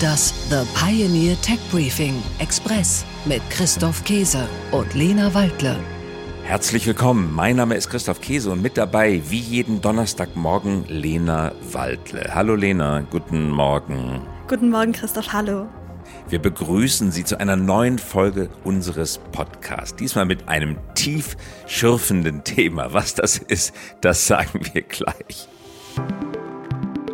Das The Pioneer Tech Briefing Express mit Christoph Käse und Lena Waldle. Herzlich willkommen, mein Name ist Christoph Käse und mit dabei, wie jeden Donnerstagmorgen, Lena Waldle. Hallo Lena, guten Morgen. Guten Morgen Christoph, hallo. Wir begrüßen Sie zu einer neuen Folge unseres Podcasts. Diesmal mit einem tief schürfenden Thema. Was das ist, das sagen wir gleich.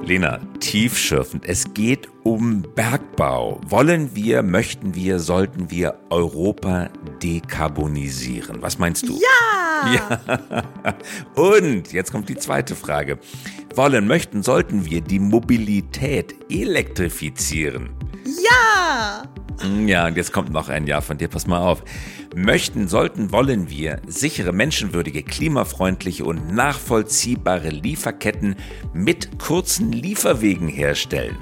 Lena, tiefschürfend. Es geht um Bergbau. Wollen wir, möchten wir, sollten wir Europa dekarbonisieren? Was meinst du? Ja! Ja. Und jetzt kommt die zweite Frage. Wollen, möchten, sollten wir die Mobilität elektrifizieren? Ja! Ja, und jetzt kommt noch ein Ja von dir, pass mal auf. Möchten, sollten, wollen wir sichere, menschenwürdige, klimafreundliche und nachvollziehbare Lieferketten mit kurzen Lieferwegen herstellen?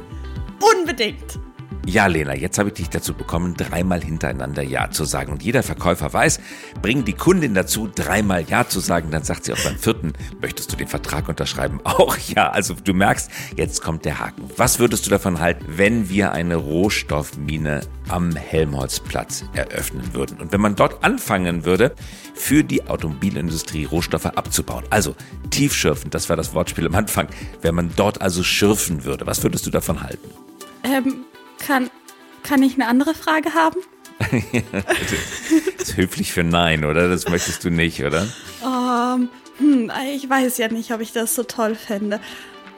Unbedingt! Ja, Lena, jetzt habe ich dich dazu bekommen, dreimal hintereinander Ja zu sagen. Und jeder Verkäufer weiß, bring die Kundin dazu, dreimal Ja zu sagen. Dann sagt sie auch beim vierten, möchtest du den Vertrag unterschreiben? Auch ja. Also du merkst, jetzt kommt der Haken. Was würdest du davon halten, wenn wir eine Rohstoffmine am Helmholtzplatz eröffnen würden? Und wenn man dort anfangen würde, für die Automobilindustrie Rohstoffe abzubauen. Also tiefschürfend, das war das Wortspiel am Anfang. Wenn man dort also schürfen würde, was würdest du davon halten? Ähm, kann, kann ich eine andere Frage haben? das ist höflich für Nein, oder? Das möchtest du nicht, oder? Um, hm, ich weiß ja nicht, ob ich das so toll fände.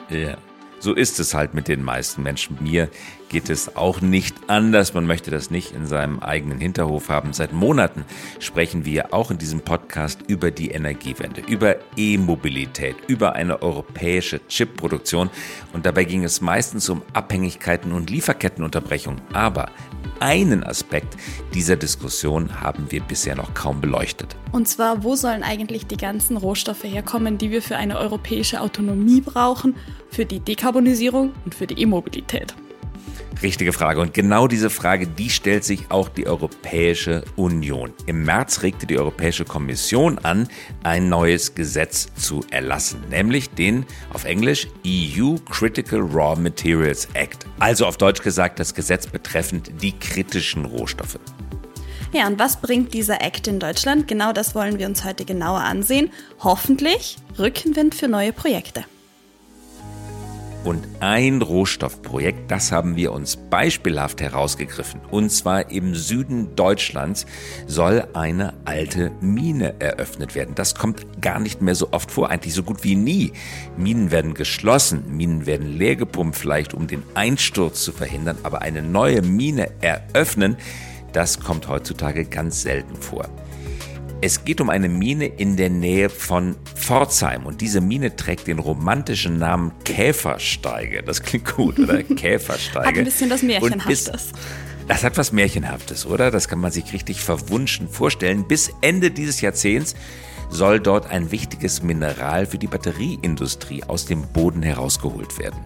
Ja. So ist es halt mit den meisten Menschen. Mir geht es auch nicht anders. Man möchte das nicht in seinem eigenen Hinterhof haben. Seit Monaten sprechen wir auch in diesem Podcast über die Energiewende, über E-Mobilität, über eine europäische Chipproduktion. Und dabei ging es meistens um Abhängigkeiten und Lieferkettenunterbrechung. Aber einen Aspekt dieser Diskussion haben wir bisher noch kaum beleuchtet. Und zwar, wo sollen eigentlich die ganzen Rohstoffe herkommen, die wir für eine europäische Autonomie brauchen, für die Dekarbonisierung und für die E-Mobilität? Richtige Frage. Und genau diese Frage, die stellt sich auch die Europäische Union. Im März regte die Europäische Kommission an, ein neues Gesetz zu erlassen, nämlich den auf Englisch EU Critical Raw Materials Act. Also auf Deutsch gesagt das Gesetz betreffend die kritischen Rohstoffe. Ja, und was bringt dieser Act in Deutschland? Genau das wollen wir uns heute genauer ansehen. Hoffentlich Rückenwind für neue Projekte. Und ein Rohstoffprojekt, das haben wir uns beispielhaft herausgegriffen. Und zwar im Süden Deutschlands soll eine alte Mine eröffnet werden. Das kommt gar nicht mehr so oft vor, eigentlich so gut wie nie. Minen werden geschlossen, Minen werden leergepumpt, vielleicht um den Einsturz zu verhindern, aber eine neue Mine eröffnen, das kommt heutzutage ganz selten vor. Es geht um eine Mine in der Nähe von Pforzheim und diese Mine trägt den romantischen Namen Käfersteige. Das klingt gut, oder? Käfersteige. Hat ein bisschen das Märchenhaftes. Das hat was Märchenhaftes, oder? Das kann man sich richtig verwunschen vorstellen. Bis Ende dieses Jahrzehnts soll dort ein wichtiges Mineral für die Batterieindustrie aus dem Boden herausgeholt werden.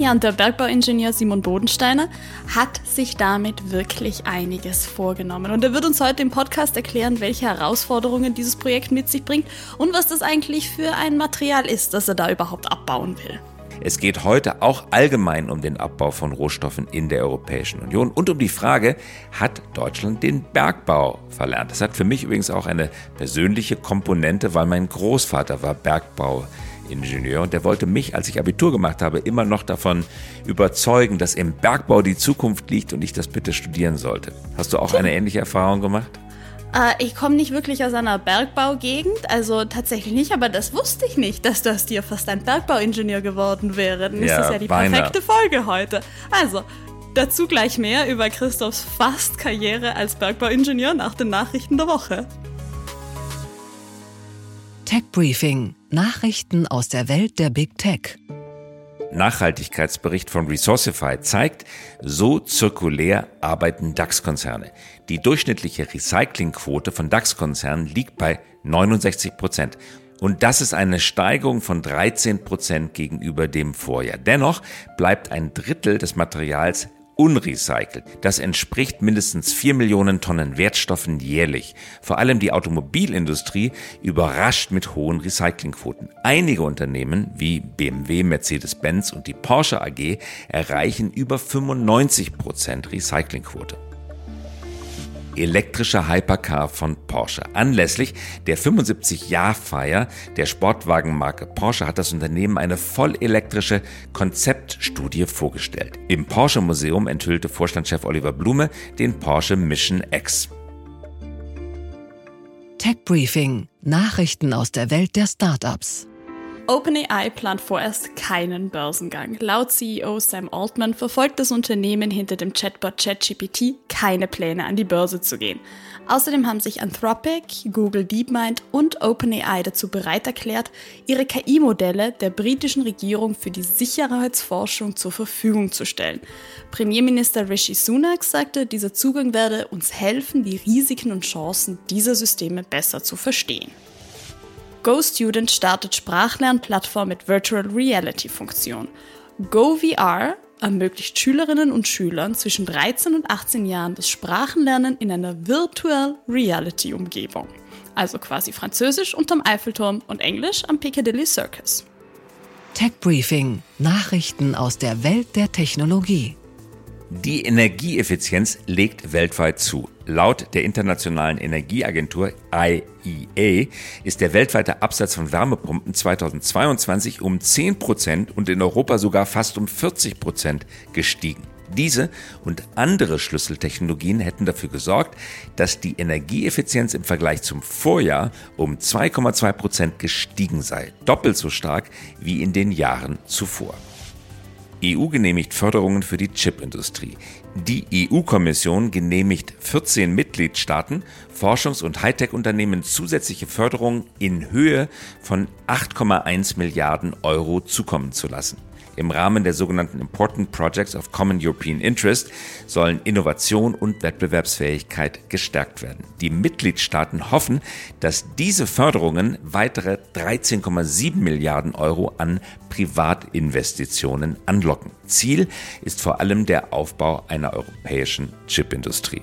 Ja, und der Bergbauingenieur Simon Bodensteiner hat sich damit wirklich einiges vorgenommen. Und er wird uns heute im Podcast erklären, welche Herausforderungen dieses Projekt mit sich bringt und was das eigentlich für ein Material ist, das er da überhaupt abbauen will. Es geht heute auch allgemein um den Abbau von Rohstoffen in der Europäischen Union und um die Frage, hat Deutschland den Bergbau verlernt? Das hat für mich übrigens auch eine persönliche Komponente, weil mein Großvater war Bergbau. Ingenieur und der wollte mich, als ich Abitur gemacht habe, immer noch davon überzeugen, dass im Bergbau die Zukunft liegt und ich das bitte studieren sollte. Hast du auch eine ähnliche Erfahrung gemacht? Äh, ich komme nicht wirklich aus einer Bergbaugegend, also tatsächlich nicht, aber das wusste ich nicht, dass du aus dir fast ein Bergbauingenieur geworden wäre. Dann ist das ja die beinahe. perfekte Folge heute. Also, dazu gleich mehr über Christophs fast Karriere als Bergbauingenieur nach den Nachrichten der Woche. Tech Briefing Nachrichten aus der Welt der Big Tech. Nachhaltigkeitsbericht von Resourcify zeigt, so zirkulär arbeiten DAX-Konzerne. Die durchschnittliche Recyclingquote von DAX-Konzernen liegt bei 69 Prozent. Und das ist eine Steigerung von 13 Prozent gegenüber dem Vorjahr. Dennoch bleibt ein Drittel des Materials unrecycelt. Das entspricht mindestens 4 Millionen Tonnen Wertstoffen jährlich. Vor allem die Automobilindustrie überrascht mit hohen Recyclingquoten. Einige Unternehmen wie BMW, Mercedes-Benz und die Porsche AG erreichen über 95 Prozent Recyclingquote elektrische Hypercar von Porsche. Anlässlich der 75-Jahr-Feier der Sportwagenmarke Porsche hat das Unternehmen eine vollelektrische Konzeptstudie vorgestellt. Im Porsche Museum enthüllte Vorstandschef Oliver Blume den Porsche Mission X. Tech Briefing: Nachrichten aus der Welt der Startups. OpenAI plant vorerst keinen Börsengang. Laut CEO Sam Altman verfolgt das Unternehmen hinter dem Chatbot ChatGPT keine Pläne an die Börse zu gehen. Außerdem haben sich Anthropic, Google DeepMind und OpenAI dazu bereit erklärt, ihre KI-Modelle der britischen Regierung für die Sicherheitsforschung zur Verfügung zu stellen. Premierminister Rishi Sunak sagte, dieser Zugang werde uns helfen, die Risiken und Chancen dieser Systeme besser zu verstehen. GoStudent startet Sprachlernplattform mit Virtual Reality Funktion. GoVR ermöglicht Schülerinnen und Schülern zwischen 13 und 18 Jahren das Sprachenlernen in einer Virtual Reality Umgebung. Also quasi Französisch unterm Eiffelturm und Englisch am Piccadilly Circus. Tech Briefing: Nachrichten aus der Welt der Technologie. Die Energieeffizienz legt weltweit zu. Laut der Internationalen Energieagentur IEA ist der weltweite Absatz von Wärmepumpen 2022 um 10 Prozent und in Europa sogar fast um 40 Prozent gestiegen. Diese und andere Schlüsseltechnologien hätten dafür gesorgt, dass die Energieeffizienz im Vergleich zum Vorjahr um 2,2 Prozent gestiegen sei, doppelt so stark wie in den Jahren zuvor. EU genehmigt Förderungen für die Chipindustrie. Die EU-Kommission genehmigt 14 Mitgliedstaaten, Forschungs- und Hightech-Unternehmen zusätzliche Förderungen in Höhe von 8,1 Milliarden Euro zukommen zu lassen. Im Rahmen der sogenannten Important Projects of Common European Interest sollen Innovation und Wettbewerbsfähigkeit gestärkt werden. Die Mitgliedstaaten hoffen, dass diese Förderungen weitere 13,7 Milliarden Euro an Privatinvestitionen anlocken. Ziel ist vor allem der Aufbau einer europäischen Chipindustrie.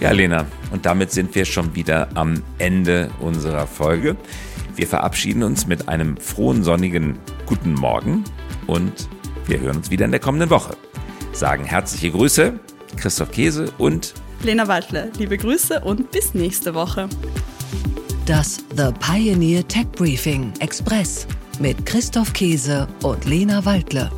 Ja, Lena, und damit sind wir schon wieder am Ende unserer Folge. Wir verabschieden uns mit einem frohen, sonnigen Guten Morgen und wir hören uns wieder in der kommenden Woche. Sagen herzliche Grüße, Christoph Käse und Lena Waldle. Liebe Grüße und bis nächste Woche. Das The Pioneer Tech Briefing Express mit Christoph Käse und Lena Waldle.